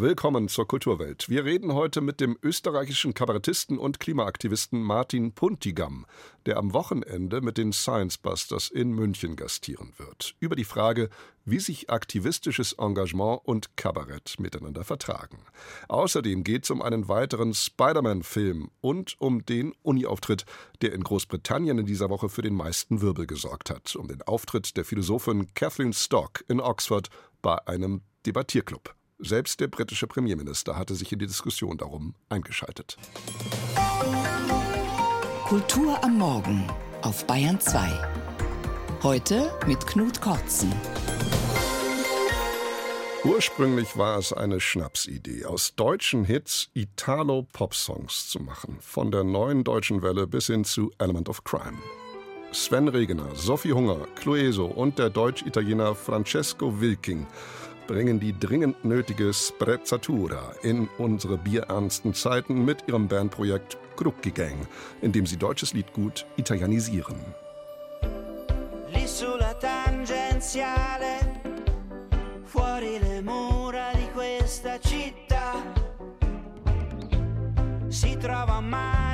Willkommen zur Kulturwelt. Wir reden heute mit dem österreichischen Kabarettisten und Klimaaktivisten Martin Puntigam, der am Wochenende mit den Science Busters in München gastieren wird, über die Frage, wie sich aktivistisches Engagement und Kabarett miteinander vertragen. Außerdem geht es um einen weiteren Spider-Man-Film und um den Uni-Auftritt, der in Großbritannien in dieser Woche für den meisten Wirbel gesorgt hat, um den Auftritt der Philosophin Catherine Stock in Oxford bei einem Debattierclub. Selbst der britische Premierminister hatte sich in die Diskussion darum eingeschaltet. Kultur am Morgen auf Bayern 2. Heute mit Knut Kortzen. Ursprünglich war es eine Schnapsidee, aus deutschen Hits Italo-Pop-Songs zu machen. Von der neuen deutschen Welle bis hin zu Element of Crime. Sven Regener, Sophie Hunger, Clueso und der Deutsch-Italiener Francesco Wilking bringen die dringend nötige Sprezzatura in unsere bierernsten Zeiten mit ihrem Bandprojekt Crucchi Gang, in dem sie deutsches Liedgut italienisieren. Lì tangenziale, fuori le mura di questa città, si trova manicomio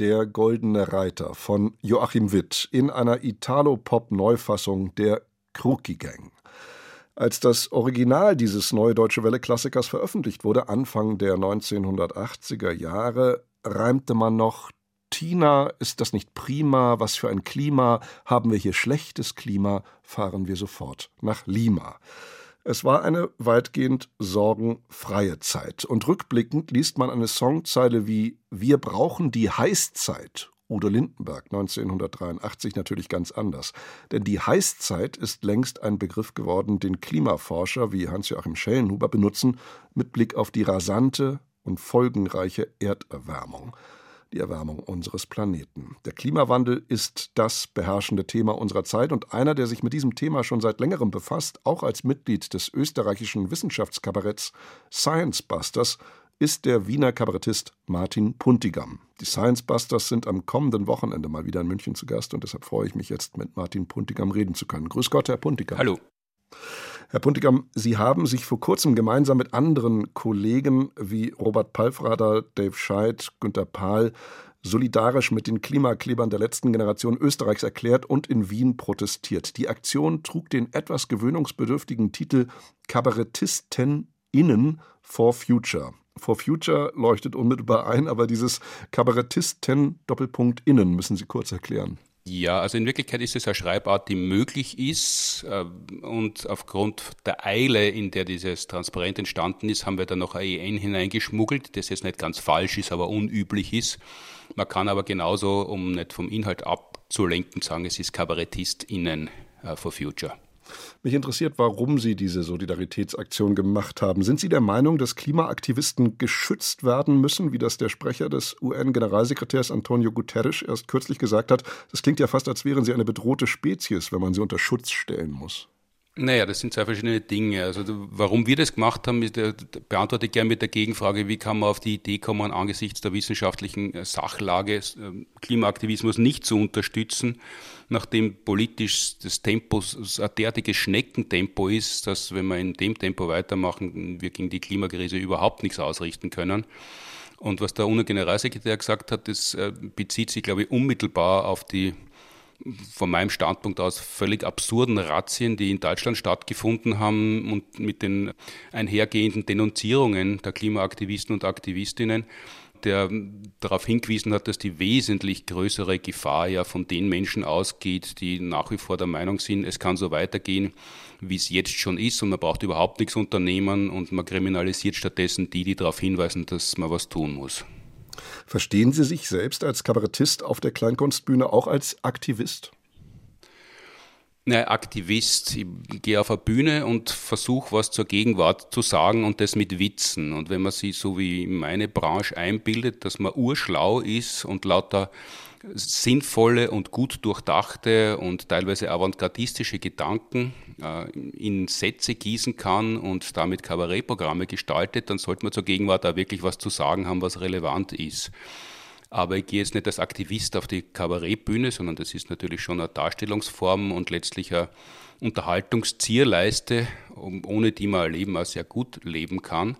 Der Goldene Reiter von Joachim Witt in einer Italo-Pop-Neufassung der Kruki Gang. Als das Original dieses Neue Deutsche Welle-Klassikers veröffentlicht wurde, Anfang der 1980er Jahre, reimte man noch Tina, ist das nicht prima? Was für ein Klima? Haben wir hier schlechtes Klima? Fahren wir sofort nach Lima. Es war eine weitgehend sorgenfreie Zeit. Und rückblickend liest man eine Songzeile wie Wir brauchen die Heißzeit Udo Lindenberg 1983 natürlich ganz anders. Denn die Heißzeit ist längst ein Begriff geworden, den Klimaforscher wie Hans-Joachim Schellenhuber benutzen, mit Blick auf die rasante und folgenreiche Erderwärmung die Erwärmung unseres Planeten. Der Klimawandel ist das beherrschende Thema unserer Zeit und einer, der sich mit diesem Thema schon seit längerem befasst, auch als Mitglied des österreichischen Wissenschaftskabaretts Science Busters, ist der Wiener Kabarettist Martin Puntigam. Die Science Busters sind am kommenden Wochenende mal wieder in München zu Gast und deshalb freue ich mich jetzt mit Martin Puntigam reden zu können. Grüß Gott, Herr Puntigam. Hallo. Herr Puntigam, Sie haben sich vor kurzem gemeinsam mit anderen Kollegen wie Robert Palfrader, Dave Scheid, Günter Pahl solidarisch mit den Klimaklebern der letzten Generation Österreichs erklärt und in Wien protestiert. Die Aktion trug den etwas gewöhnungsbedürftigen Titel Kabarettisten innen for Future. For Future leuchtet unmittelbar ein, aber dieses Kabarettisten Doppelpunkt innen müssen Sie kurz erklären. Ja, also in Wirklichkeit ist es eine Schreibart, die möglich ist. Äh, und aufgrund der Eile, in der dieses Transparent entstanden ist, haben wir da noch ein EN hineingeschmuggelt, das jetzt nicht ganz falsch ist, aber unüblich ist. Man kann aber genauso, um nicht vom Inhalt abzulenken, sagen, es ist KabarettistInnen äh, for Future. Mich interessiert, warum Sie diese Solidaritätsaktion gemacht haben. Sind Sie der Meinung, dass Klimaaktivisten geschützt werden müssen, wie das der Sprecher des UN-Generalsekretärs Antonio Guterres erst kürzlich gesagt hat? Das klingt ja fast, als wären Sie eine bedrohte Spezies, wenn man sie unter Schutz stellen muss. Naja, das sind zwei verschiedene Dinge. Also warum wir das gemacht haben, ist, beantworte ich gerne mit der Gegenfrage, wie kann man auf die Idee kommen, angesichts der wissenschaftlichen äh, Sachlage äh, Klimaaktivismus nicht zu unterstützen, nachdem politisch das Tempo ein derartiges Schneckentempo ist, dass wenn wir in dem Tempo weitermachen, wir gegen die Klimakrise überhaupt nichts ausrichten können. Und was der UNO-Generalsekretär gesagt hat, das äh, bezieht sich, glaube ich, unmittelbar auf die von meinem Standpunkt aus völlig absurden Razzien, die in Deutschland stattgefunden haben und mit den einhergehenden Denunzierungen der Klimaaktivisten und Aktivistinnen, der darauf hingewiesen hat, dass die wesentlich größere Gefahr ja von den Menschen ausgeht, die nach wie vor der Meinung sind, es kann so weitergehen, wie es jetzt schon ist und man braucht überhaupt nichts unternehmen und man kriminalisiert stattdessen die, die darauf hinweisen, dass man was tun muss. Verstehen Sie sich selbst als Kabarettist auf der Kleinkunstbühne auch als Aktivist? Ne, Aktivist. Ich gehe auf eine Bühne und versuche was zur Gegenwart zu sagen und das mit Witzen. Und wenn man sich so wie meine Branche einbildet, dass man urschlau ist und lauter sinnvolle und gut durchdachte und teilweise avantgardistische Gedanken äh, in Sätze gießen kann und damit Kabarettprogramme gestaltet, dann sollte man zur Gegenwart da wirklich was zu sagen haben, was relevant ist. Aber ich gehe jetzt nicht als Aktivist auf die Kabarettbühne, sondern das ist natürlich schon eine Darstellungsform und letztlich eine Unterhaltungszierleiste, ohne die man Leben auch sehr gut leben kann.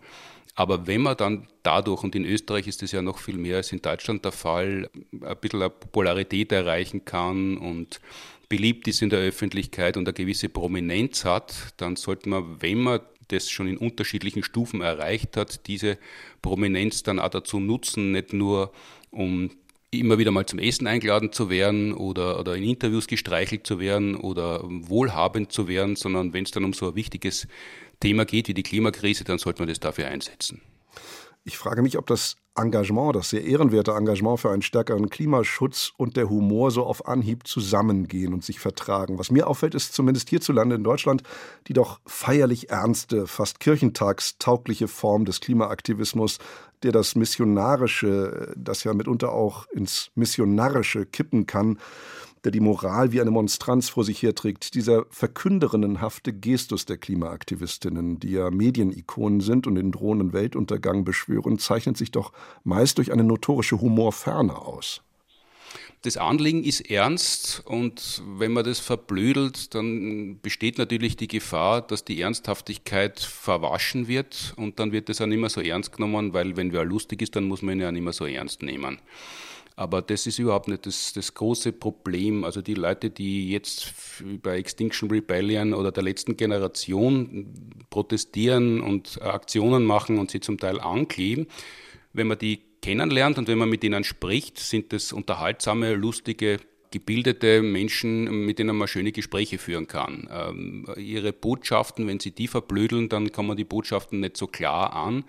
Aber wenn man dann dadurch, und in Österreich ist das ja noch viel mehr als in Deutschland der Fall, ein bisschen eine Popularität erreichen kann und beliebt ist in der Öffentlichkeit und eine gewisse Prominenz hat, dann sollte man, wenn man das schon in unterschiedlichen Stufen erreicht hat, diese Prominenz dann auch dazu nutzen, nicht nur um immer wieder mal zum Essen eingeladen zu werden oder, oder in Interviews gestreichelt zu werden oder wohlhabend zu werden, sondern wenn es dann um so ein wichtiges Thema geht wie die Klimakrise, dann sollte man das dafür einsetzen. Ich frage mich, ob das Engagement, das sehr ehrenwerte Engagement für einen stärkeren Klimaschutz und der Humor so auf Anhieb zusammengehen und sich vertragen. Was mir auffällt, ist zumindest hierzulande in Deutschland die doch feierlich ernste, fast kirchentagstaugliche Form des Klimaaktivismus, der das Missionarische, das ja mitunter auch ins Missionarische kippen kann, der die Moral wie eine Monstranz vor sich herträgt, dieser verkünderinnenhafte Gestus der Klimaaktivistinnen, die ja Medienikonen sind und den drohenden Weltuntergang beschwören, zeichnet sich doch meist durch eine notorische Humorferne aus. Das Anliegen ist ernst und wenn man das verblödelt, dann besteht natürlich die Gefahr, dass die Ernsthaftigkeit verwaschen wird und dann wird das auch nicht mehr so ernst genommen, weil wenn wer lustig ist, dann muss man ihn ja nicht mehr so ernst nehmen. Aber das ist überhaupt nicht das, das große Problem. Also die Leute, die jetzt bei Extinction Rebellion oder der letzten Generation protestieren und Aktionen machen und sie zum Teil ankleben, wenn man die kennenlernt und wenn man mit ihnen spricht, sind das unterhaltsame, lustige, gebildete Menschen, mit denen man schöne Gespräche führen kann. Ähm, ihre Botschaften, wenn sie die verblödeln, dann kommen die Botschaften nicht so klar an.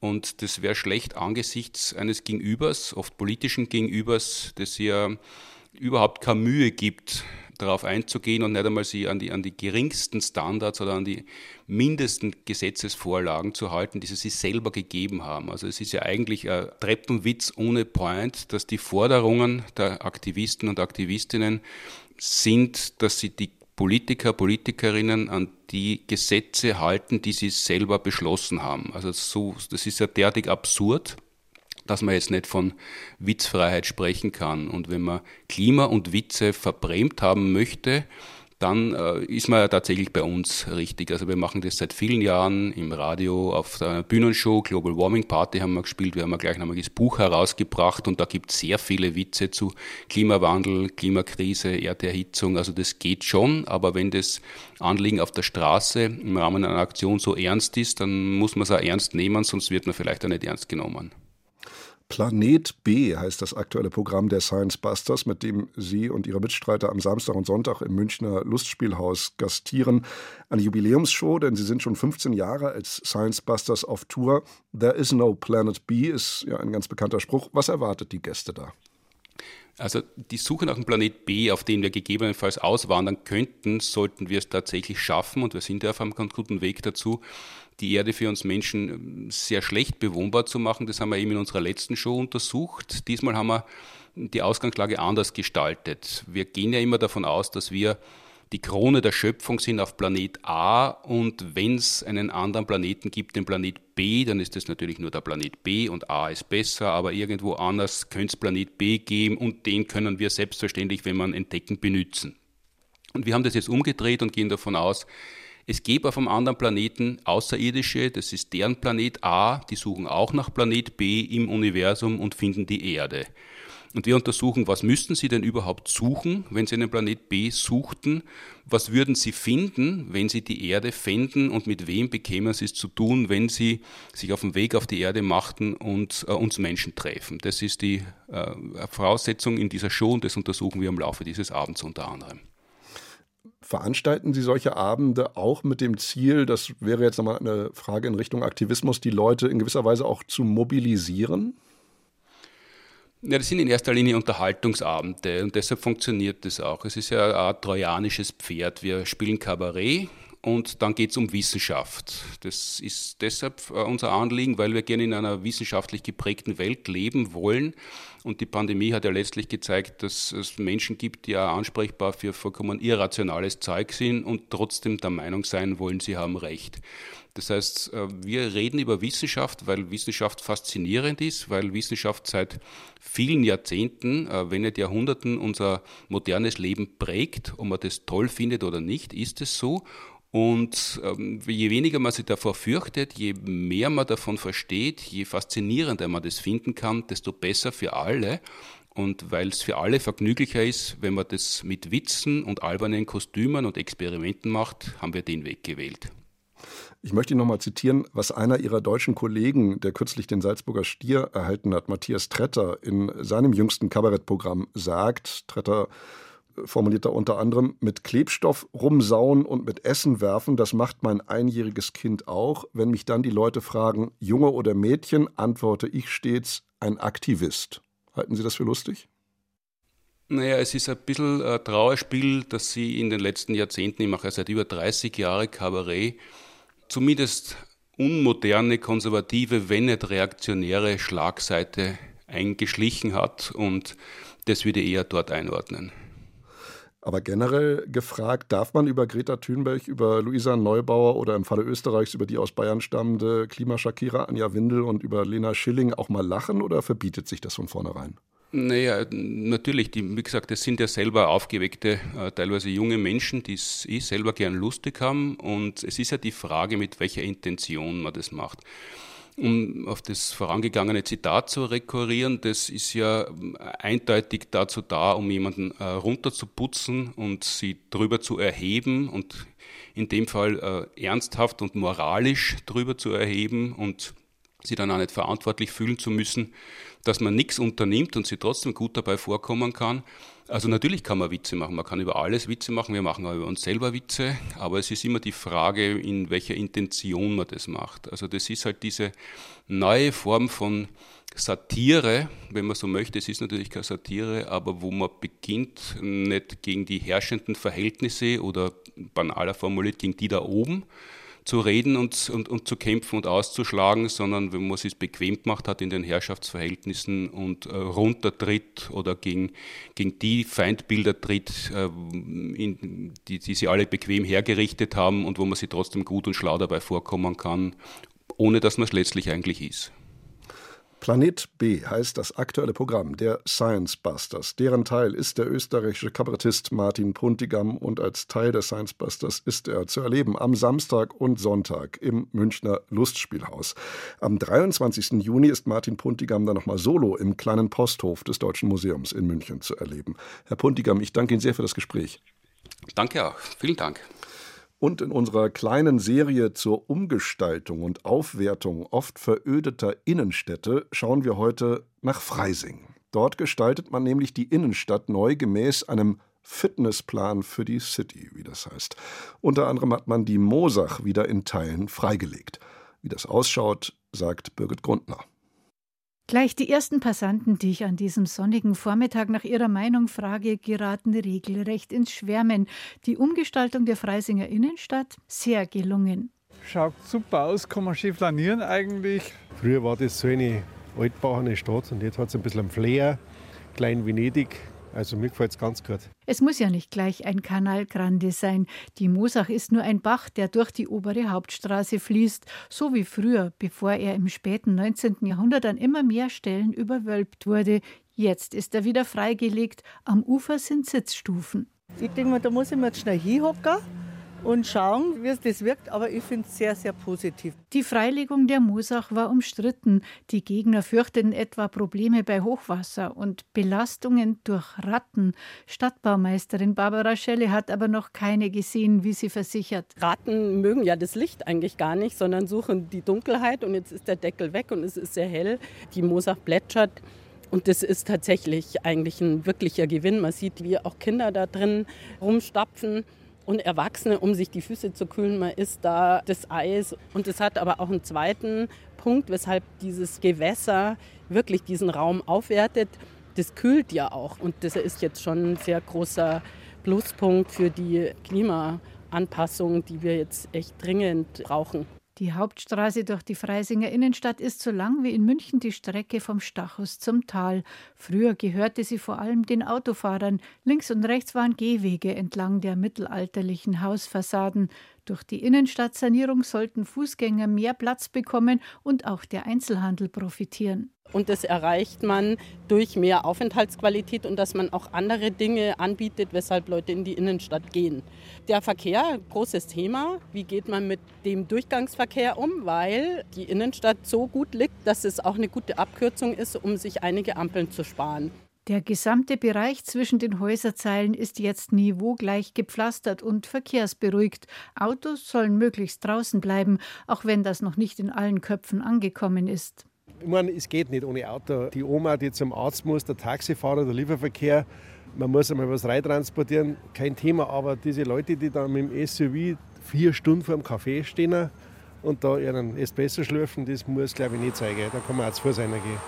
Und das wäre schlecht angesichts eines Gegenübers, oft politischen Gegenübers, das ja überhaupt keine Mühe gibt, darauf einzugehen und nicht einmal sie an die, an die geringsten Standards oder an die mindesten Gesetzesvorlagen zu halten, die sie sich selber gegeben haben. Also es ist ja eigentlich ein Treppenwitz ohne Point, dass die Forderungen der Aktivisten und Aktivistinnen sind, dass sie die Politiker, Politikerinnen an die Gesetze halten, die sie selber beschlossen haben. Also so, das ist ja derartig absurd, dass man jetzt nicht von Witzfreiheit sprechen kann. Und wenn man Klima und Witze verbrämt haben möchte, dann äh, ist man ja tatsächlich bei uns richtig. Also wir machen das seit vielen Jahren im Radio, auf der Bühnenshow, Global Warming Party haben wir gespielt, wir haben ein gleichnamiges Buch herausgebracht und da gibt es sehr viele Witze zu Klimawandel, Klimakrise, Erderhitzung, also das geht schon, aber wenn das Anliegen auf der Straße im Rahmen einer Aktion so ernst ist, dann muss man es auch ernst nehmen, sonst wird man vielleicht auch nicht ernst genommen. Planet B heißt das aktuelle Programm der Science Busters, mit dem Sie und Ihre Mitstreiter am Samstag und Sonntag im Münchner Lustspielhaus gastieren. Eine Jubiläumsshow, denn Sie sind schon 15 Jahre als Science Busters auf Tour. There is no Planet B ist ja ein ganz bekannter Spruch. Was erwartet die Gäste da? Also die Suche nach dem Planet B, auf den wir gegebenenfalls auswandern könnten, sollten wir es tatsächlich schaffen und wir sind ja auf einem ganz guten Weg dazu die Erde für uns Menschen ähm, sehr schlecht bewohnbar zu machen. Das haben wir eben in unserer letzten Show untersucht. Diesmal haben wir die Ausgangslage anders gestaltet. Wir gehen ja immer davon aus, dass wir die Krone der Schöpfung sind auf Planet A und wenn es einen anderen Planeten gibt, den Planet B, dann ist das natürlich nur der Planet B und A ist besser, aber irgendwo anders könnte es Planet B geben und den können wir selbstverständlich, wenn man entdecken, benutzen. Und wir haben das jetzt umgedreht und gehen davon aus, es gäbe auf einem anderen Planeten Außerirdische, das ist deren Planet A, die suchen auch nach Planet B im Universum und finden die Erde. Und wir untersuchen, was müssten sie denn überhaupt suchen, wenn sie einen Planet B suchten? Was würden sie finden, wenn sie die Erde fänden? Und mit wem bekämen sie es zu tun, wenn sie sich auf den Weg auf die Erde machten und äh, uns Menschen treffen? Das ist die äh, Voraussetzung in dieser Show und das untersuchen wir im Laufe dieses Abends unter anderem. Veranstalten Sie solche Abende auch mit dem Ziel, das wäre jetzt nochmal eine Frage in Richtung Aktivismus, die Leute in gewisser Weise auch zu mobilisieren? Ja, das sind in erster Linie Unterhaltungsabende und deshalb funktioniert das auch. Es ist ja eine Art trojanisches Pferd. Wir spielen Kabarett und dann geht es um Wissenschaft. Das ist deshalb äh, unser Anliegen, weil wir gerne in einer wissenschaftlich geprägten Welt leben wollen. Und die Pandemie hat ja letztlich gezeigt, dass es Menschen gibt, die ja ansprechbar für vollkommen irrationales Zeug sind und trotzdem der Meinung sein wollen, sie haben Recht. Das heißt, äh, wir reden über Wissenschaft, weil Wissenschaft faszinierend ist, weil Wissenschaft seit vielen Jahrzehnten, äh, wenn nicht Jahrhunderten, unser modernes Leben prägt. Ob man das toll findet oder nicht, ist es so. Und ähm, je weniger man sich davor fürchtet, je mehr man davon versteht, je faszinierender man das finden kann, desto besser für alle. Und weil es für alle vergnüglicher ist, wenn man das mit Witzen und albernen Kostümen und Experimenten macht, haben wir den Weg gewählt. Ich möchte Ihnen nochmal zitieren, was einer Ihrer deutschen Kollegen, der kürzlich den Salzburger Stier erhalten hat, Matthias Tretter, in seinem jüngsten Kabarettprogramm sagt. Tretter formuliert er unter anderem, mit Klebstoff rumsauen und mit Essen werfen, das macht mein einjähriges Kind auch. Wenn mich dann die Leute fragen, Junge oder Mädchen, antworte ich stets, ein Aktivist. Halten Sie das für lustig? Naja, es ist ein bisschen ein Trauerspiel, dass Sie in den letzten Jahrzehnten, ich mache ja seit über 30 Jahren Kabarett, zumindest unmoderne, konservative, wenn nicht reaktionäre Schlagseite eingeschlichen hat und das würde ich eher dort einordnen. Aber generell gefragt, darf man über Greta Thunberg, über Luisa Neubauer oder im Falle Österreichs über die aus Bayern stammende Klimaschakira Anja Windel und über Lena Schilling auch mal lachen oder verbietet sich das von vornherein? Naja, natürlich, die, wie gesagt, das sind ja selber aufgeweckte, äh, teilweise junge Menschen, die es eh selber gern lustig haben. Und es ist ja die Frage, mit welcher Intention man das macht. Um auf das vorangegangene Zitat zu rekurrieren, das ist ja eindeutig dazu da, um jemanden äh, runterzuputzen und sie drüber zu erheben und in dem Fall äh, ernsthaft und moralisch drüber zu erheben und sie dann auch nicht verantwortlich fühlen zu müssen, dass man nichts unternimmt und sie trotzdem gut dabei vorkommen kann. Also natürlich kann man Witze machen, man kann über alles Witze machen, wir machen auch über uns selber Witze, aber es ist immer die Frage, in welcher Intention man das macht. Also das ist halt diese neue Form von Satire, wenn man so möchte, es ist natürlich keine Satire, aber wo man beginnt, nicht gegen die herrschenden Verhältnisse oder banaler formuliert gegen die da oben, zu reden und, und, und zu kämpfen und auszuschlagen, sondern wenn man es bequem gemacht hat in den Herrschaftsverhältnissen und äh, runtertritt oder gegen, gegen die Feindbilder tritt, äh, in, die, die sie alle bequem hergerichtet haben und wo man sie trotzdem gut und schlau dabei vorkommen kann, ohne dass man es letztlich eigentlich ist. Planet B heißt das aktuelle Programm der Science Busters. Deren Teil ist der österreichische Kabarettist Martin Puntigam und als Teil der Science Busters ist er zu erleben am Samstag und Sonntag im Münchner Lustspielhaus. Am 23. Juni ist Martin Puntigam dann nochmal solo im kleinen Posthof des Deutschen Museums in München zu erleben. Herr Puntigam, ich danke Ihnen sehr für das Gespräch. Danke auch. Vielen Dank. Und in unserer kleinen Serie zur Umgestaltung und Aufwertung oft verödeter Innenstädte schauen wir heute nach Freising. Dort gestaltet man nämlich die Innenstadt neu gemäß einem Fitnessplan für die City, wie das heißt. Unter anderem hat man die Mosach wieder in Teilen freigelegt. Wie das ausschaut, sagt Birgit Grundner. Gleich die ersten Passanten, die ich an diesem sonnigen Vormittag nach ihrer Meinung frage, geraten regelrecht ins Schwärmen. Die Umgestaltung der Freisinger Innenstadt sehr gelungen. Schaut super aus, kann man schön flanieren eigentlich. Früher war das so eine altbauerne Stadt und jetzt hat es ein bisschen Flair, Klein Venedig, also mir gefällt es ganz gut. Es muss ja nicht gleich ein Kanal Grande sein. Die Mosach ist nur ein Bach, der durch die obere Hauptstraße fließt, so wie früher, bevor er im späten 19. Jahrhundert an immer mehr Stellen überwölbt wurde. Jetzt ist er wieder freigelegt. Am Ufer sind Sitzstufen. Ich denke mal, da muss ich mir jetzt schnell hinhocken und schauen, wie es das wirkt. Aber ich finde es sehr, sehr positiv. Die Freilegung der Mosach war umstritten. Die Gegner fürchteten etwa Probleme bei Hochwasser und Belastungen durch Ratten. Stadtbaumeisterin Barbara Schelle hat aber noch keine gesehen, wie sie versichert. Ratten mögen ja das Licht eigentlich gar nicht, sondern suchen die Dunkelheit. Und jetzt ist der Deckel weg und es ist sehr hell. Die Mosach plätschert. Und das ist tatsächlich eigentlich ein wirklicher Gewinn. Man sieht, wie auch Kinder da drin rumstapfen und Erwachsene, um sich die Füße zu kühlen. Man isst da das Eis. Und es hat aber auch einen zweiten Punkt, weshalb dieses Gewässer wirklich diesen Raum aufwertet. Das kühlt ja auch. Und das ist jetzt schon ein sehr großer Pluspunkt für die Klimaanpassung, die wir jetzt echt dringend brauchen. Die Hauptstraße durch die Freisinger Innenstadt ist so lang wie in München die Strecke vom Stachus zum Tal. Früher gehörte sie vor allem den Autofahrern. Links und rechts waren Gehwege entlang der mittelalterlichen Hausfassaden. Durch die Innenstadtsanierung sollten Fußgänger mehr Platz bekommen und auch der Einzelhandel profitieren. Und das erreicht man durch mehr Aufenthaltsqualität und dass man auch andere Dinge anbietet, weshalb Leute in die Innenstadt gehen. Der Verkehr, großes Thema. Wie geht man mit dem Durchgangsverkehr um? Weil die Innenstadt so gut liegt, dass es auch eine gute Abkürzung ist, um sich einige Ampeln zu sparen. Der gesamte Bereich zwischen den Häuserzeilen ist jetzt niveaugleich gepflastert und verkehrsberuhigt. Autos sollen möglichst draußen bleiben, auch wenn das noch nicht in allen Köpfen angekommen ist. Ich meine, es geht nicht ohne Auto. Die Oma, die zum Arzt muss, der Taxifahrer, der Lieferverkehr, man muss einmal was reintransportieren, kein Thema. Aber diese Leute, die dann mit dem SUV vier Stunden vor dem Café stehen und da ihren Espresso schlürfen, das muss, glaube ich, nicht sein. Da kann man auch zu Fuß reingehen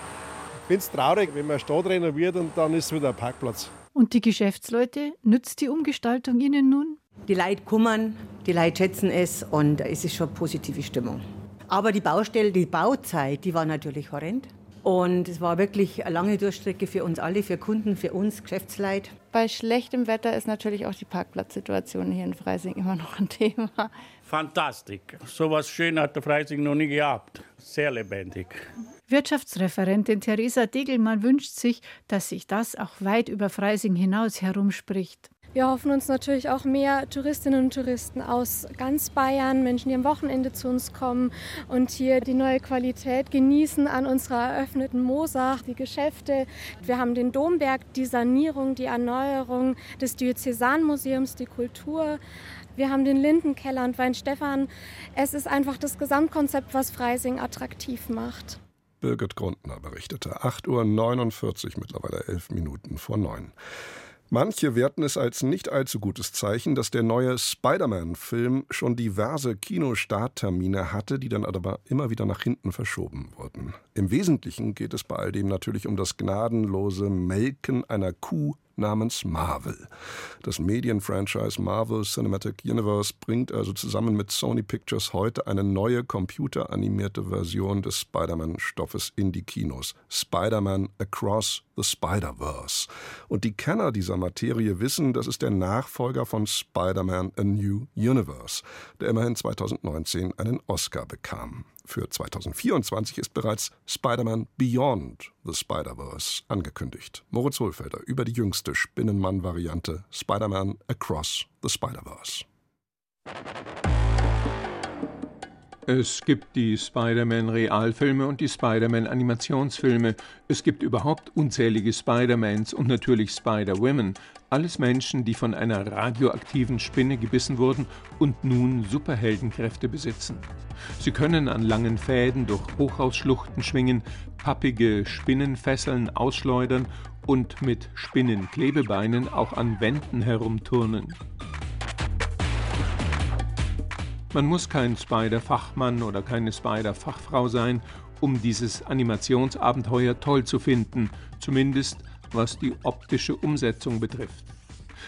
finde es traurig, wenn man eine Stadt renoviert und dann ist es wieder ein Parkplatz. Und die Geschäftsleute, nützt die Umgestaltung Ihnen nun? Die Leute kommen, die Leute schätzen es und es ist schon positive Stimmung. Aber die Baustelle, die Bauzeit, die war natürlich horrend. Und es war wirklich eine lange Durchstrecke für uns alle, für Kunden, für uns, Geschäftsleute. Bei schlechtem Wetter ist natürlich auch die Parkplatzsituation hier in Freising immer noch ein Thema. Fantastisch. So was Schönes hat der Freising noch nie gehabt. Sehr lebendig. Wirtschaftsreferentin Theresa Degelmann wünscht sich, dass sich das auch weit über Freising hinaus herumspricht. Wir hoffen uns natürlich auch mehr Touristinnen und Touristen aus ganz Bayern, Menschen, die am Wochenende zu uns kommen und hier die neue Qualität genießen an unserer eröffneten Mosach, die Geschäfte. Wir haben den Domberg, die Sanierung, die Erneuerung des Diözesanmuseums, die Kultur. Wir haben den Lindenkeller und Weinstefan. Es ist einfach das Gesamtkonzept, was Freising attraktiv macht. Birgit Grundner berichtete. 8.49 Uhr, mittlerweile elf Minuten vor neun. Manche werten es als nicht allzu gutes Zeichen, dass der neue Spider-Man-Film schon diverse Kinostarttermine hatte, die dann aber immer wieder nach hinten verschoben wurden. Im Wesentlichen geht es bei all dem natürlich um das gnadenlose Melken einer Kuh namens Marvel. Das Medienfranchise Marvel Cinematic Universe bringt also zusammen mit Sony Pictures heute eine neue computeranimierte Version des Spider-Man-Stoffes in die Kinos. Spider-Man Across the Spider-Verse. Und die Kenner dieser Materie wissen, das ist der Nachfolger von Spider-Man A New Universe, der immerhin 2019 einen Oscar bekam. Für 2024 ist bereits Spider-Man Beyond the Spider-Verse angekündigt. Moritz Hohlfelder über die jüngste Spinnenmann-Variante Spider-Man Across the Spider-Verse. Es gibt die Spider-Man-Realfilme und die Spider-Man-Animationsfilme. Es gibt überhaupt unzählige Spider-Mans und natürlich Spider-Women. Alles Menschen, die von einer radioaktiven Spinne gebissen wurden und nun Superheldenkräfte besitzen. Sie können an langen Fäden durch Hochhausschluchten schwingen, pappige Spinnenfesseln ausschleudern und mit Spinnenklebebeinen auch an Wänden herumturnen. Man muss kein Spider-Fachmann oder keine Spider-Fachfrau sein, um dieses Animationsabenteuer toll zu finden, zumindest was die optische Umsetzung betrifft.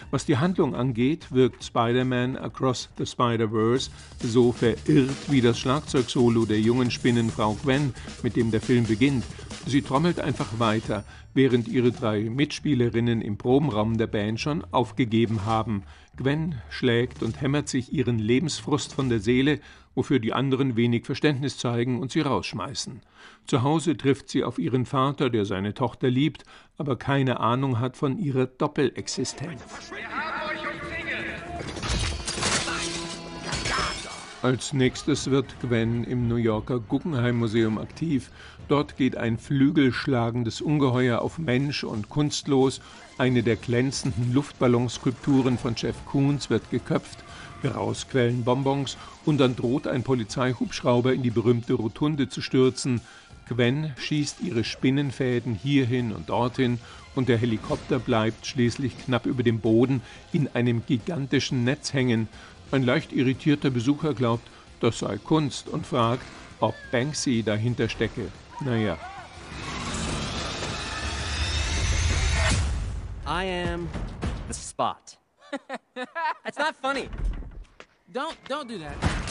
Was die Handlung angeht, wirkt Spider-Man Across the Spider-Verse so verirrt wie das Schlagzeugsolo der jungen Spinnenfrau Gwen, mit dem der Film beginnt. Sie trommelt einfach weiter, während ihre drei Mitspielerinnen im Probenraum der Band schon aufgegeben haben. Gwen schlägt und hämmert sich ihren Lebensfrust von der Seele, wofür die anderen wenig Verständnis zeigen und sie rausschmeißen. Zu Hause trifft sie auf ihren Vater, der seine Tochter liebt, aber keine Ahnung hat von ihrer Doppelexistenz. Als nächstes wird Gwen im New Yorker Guggenheim Museum aktiv. Dort geht ein flügelschlagendes Ungeheuer auf Mensch und Kunst los. Eine der glänzenden Luftballonskulpturen von Jeff Koons wird geköpft. Heraus quellen Bonbons und dann droht ein Polizeihubschrauber in die berühmte Rotunde zu stürzen. Gwen schießt ihre Spinnenfäden hierhin und dorthin und der Helikopter bleibt schließlich knapp über dem Boden in einem gigantischen Netz hängen. Ein leicht irritierter Besucher glaubt, das sei Kunst und fragt, ob Banksy dahinter stecke. Naja. I am the spot. It's not funny. Don't, don't do that.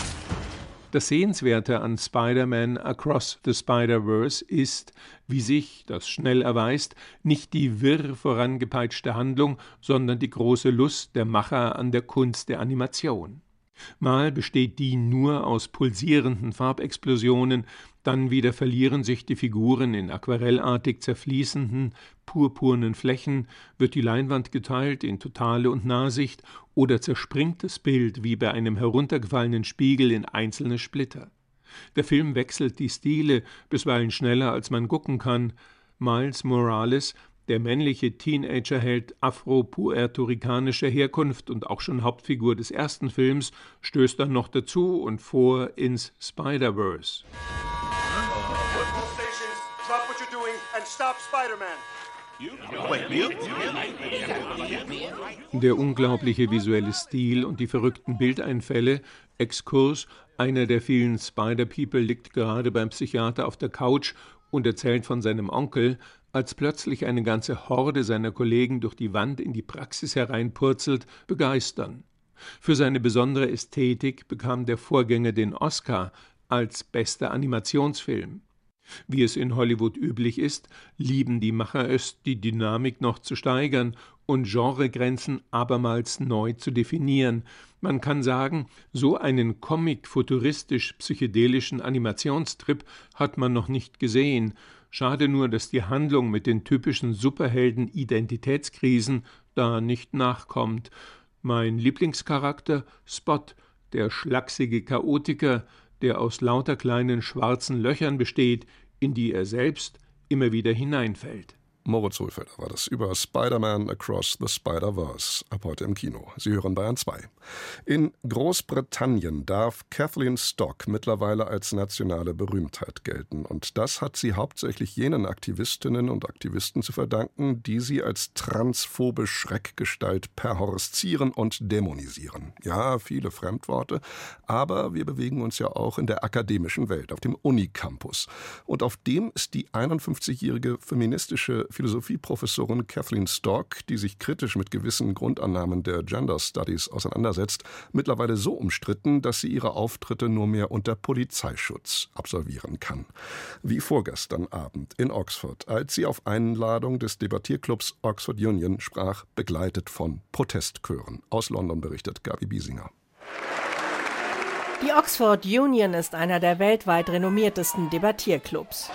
Das Sehenswerte an Spider-Man Across the Spider-Verse ist, wie sich das schnell erweist, nicht die wirr vorangepeitschte Handlung, sondern die große Lust der Macher an der Kunst der Animation. Mal besteht die nur aus pulsierenden Farbexplosionen, dann wieder verlieren sich die Figuren in aquarellartig zerfließenden, purpurnen Flächen, wird die Leinwand geteilt in Totale und Nahsicht oder zerspringt das Bild wie bei einem heruntergefallenen Spiegel in einzelne Splitter. Der Film wechselt die Stile, bisweilen schneller als man gucken kann. Miles Morales der männliche Teenagerheld afro-puerto-ricanischer Herkunft und auch schon Hauptfigur des ersten Films stößt dann noch dazu und vor ins Spider-Verse. Der unglaubliche visuelle Stil und die verrückten Bildeinfälle, Exkurs, einer der vielen Spider-People liegt gerade beim Psychiater auf der Couch und erzählt von seinem Onkel, als plötzlich eine ganze Horde seiner Kollegen durch die Wand in die Praxis hereinpurzelt, begeistern. Für seine besondere Ästhetik bekam der Vorgänger den Oscar als bester Animationsfilm. Wie es in Hollywood üblich ist, lieben die Macher es, die Dynamik noch zu steigern und Genregrenzen abermals neu zu definieren. Man kann sagen, so einen comic-futuristisch-psychedelischen Animationstrip hat man noch nicht gesehen, Schade nur, dass die Handlung mit den typischen Superhelden-Identitätskrisen da nicht nachkommt. Mein Lieblingscharakter Spot, der schlachsige Chaotiker, der aus lauter kleinen schwarzen Löchern besteht, in die er selbst immer wieder hineinfällt. Moritz Hohlfelder war das über Spider-Man Across the Spider-Verse, ab heute im Kino. Sie hören Bayern 2. In Großbritannien darf Kathleen Stock mittlerweile als nationale Berühmtheit gelten. Und das hat sie hauptsächlich jenen Aktivistinnen und Aktivisten zu verdanken, die sie als transphobe Schreckgestalt perhorsieren und dämonisieren. Ja, viele Fremdworte, aber wir bewegen uns ja auch in der akademischen Welt, auf dem Unicampus. Und auf dem ist die 51-jährige feministische Philosophieprofessorin Kathleen Stock, die sich kritisch mit gewissen Grundannahmen der Gender Studies auseinandersetzt, mittlerweile so umstritten, dass sie ihre Auftritte nur mehr unter Polizeischutz absolvieren kann. Wie vorgestern Abend in Oxford, als sie auf Einladung des Debattierclubs Oxford Union sprach, begleitet von Protestchören. Aus London berichtet Gabi Biesinger. Die Oxford Union ist einer der weltweit renommiertesten Debattierclubs.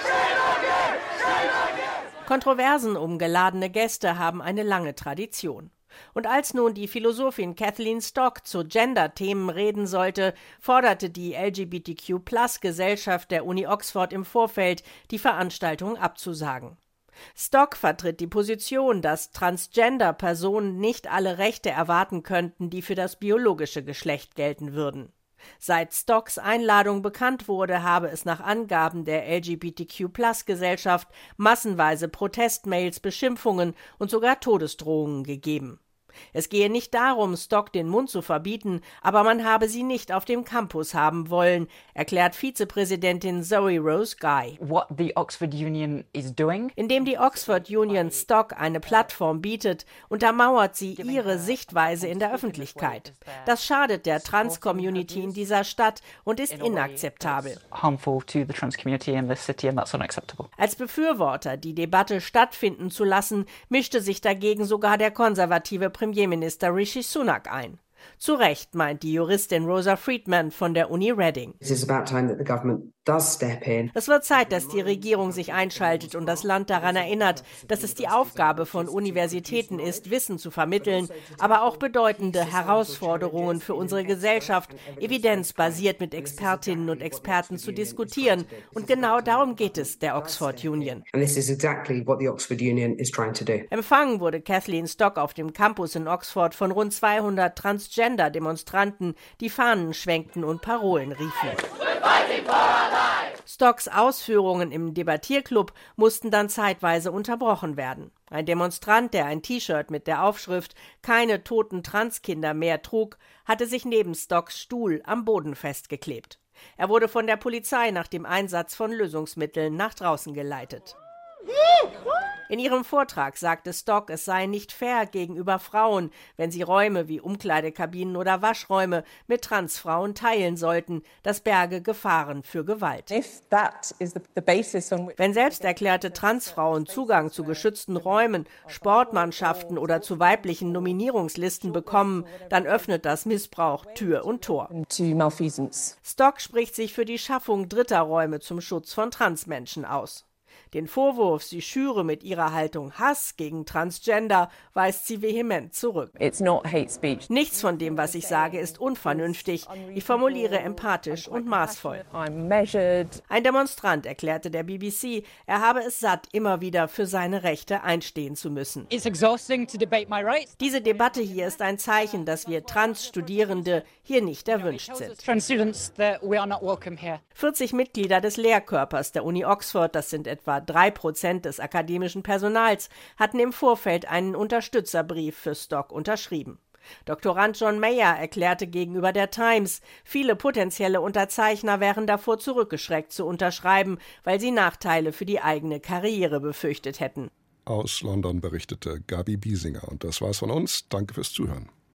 Kontroversen um geladene Gäste haben eine lange Tradition. Und als nun die Philosophin Kathleen Stock zu Gender-Themen reden sollte, forderte die LGBTQ-Plus-Gesellschaft der Uni Oxford im Vorfeld, die Veranstaltung abzusagen. Stock vertritt die Position, dass Transgender-Personen nicht alle Rechte erwarten könnten, die für das biologische Geschlecht gelten würden. Seit Stocks Einladung bekannt wurde, habe es nach Angaben der LGBTQ-Plus-Gesellschaft massenweise Protestmails, Beschimpfungen und sogar Todesdrohungen gegeben. Es gehe nicht darum, Stock den Mund zu verbieten, aber man habe sie nicht auf dem Campus haben wollen, erklärt Vizepräsidentin Zoe Rose Guy. What the Oxford Union is doing. Indem die Oxford Union Stock eine Plattform bietet, untermauert sie ihre Sichtweise in der Öffentlichkeit. Das schadet der Trans-Community in dieser Stadt und ist inakzeptabel. Als Befürworter, die Debatte stattfinden zu lassen, mischte sich dagegen sogar der konservative Präsident Premierminister Rishi Sunak ein. Zu Recht meint die Juristin Rosa Friedman von der Uni Reading. Es wird Zeit, dass die Regierung sich einschaltet und das Land daran erinnert, dass es die Aufgabe von Universitäten ist, Wissen zu vermitteln, aber auch bedeutende Herausforderungen für unsere Gesellschaft evidenzbasiert mit Expertinnen und Experten zu diskutieren. Und genau darum geht es der Oxford Union. Empfangen wurde Kathleen Stock auf dem Campus in Oxford von rund 200 Transgender-Demonstranten, die Fahnen schwenkten und Parolen riefen. Stocks Ausführungen im Debattierclub mussten dann zeitweise unterbrochen werden. Ein Demonstrant, der ein T-Shirt mit der Aufschrift Keine toten Transkinder mehr trug, hatte sich neben Stocks Stuhl am Boden festgeklebt. Er wurde von der Polizei nach dem Einsatz von Lösungsmitteln nach draußen geleitet. In ihrem Vortrag sagte Stock, es sei nicht fair gegenüber Frauen, wenn sie Räume wie Umkleidekabinen oder Waschräume mit Transfrauen teilen sollten, das berge Gefahren für Gewalt. Wenn selbsterklärte Transfrauen Zugang zu geschützten Räumen, Sportmannschaften oder zu weiblichen Nominierungslisten bekommen, dann öffnet das Missbrauch Tür und Tor. Stock spricht sich für die Schaffung dritter Räume zum Schutz von Transmenschen aus. Den Vorwurf, sie schüre mit ihrer Haltung Hass gegen Transgender, weist sie vehement zurück. Nichts von dem, was ich sage, ist unvernünftig. Ich formuliere empathisch und maßvoll. Ein Demonstrant erklärte der BBC, er habe es satt, immer wieder für seine Rechte einstehen zu müssen. Diese Debatte hier ist ein Zeichen, dass wir Trans-Studierende hier nicht erwünscht sind. 40 Mitglieder des Lehrkörpers der Uni Oxford, das sind etwa drei Prozent des akademischen Personals, hatten im Vorfeld einen Unterstützerbrief für Stock unterschrieben. Doktorand John Mayer erklärte gegenüber der Times, viele potenzielle Unterzeichner wären davor zurückgeschreckt zu unterschreiben, weil sie Nachteile für die eigene Karriere befürchtet hätten. Aus London berichtete Gabi Biesinger. Und das war's von uns. Danke fürs Zuhören.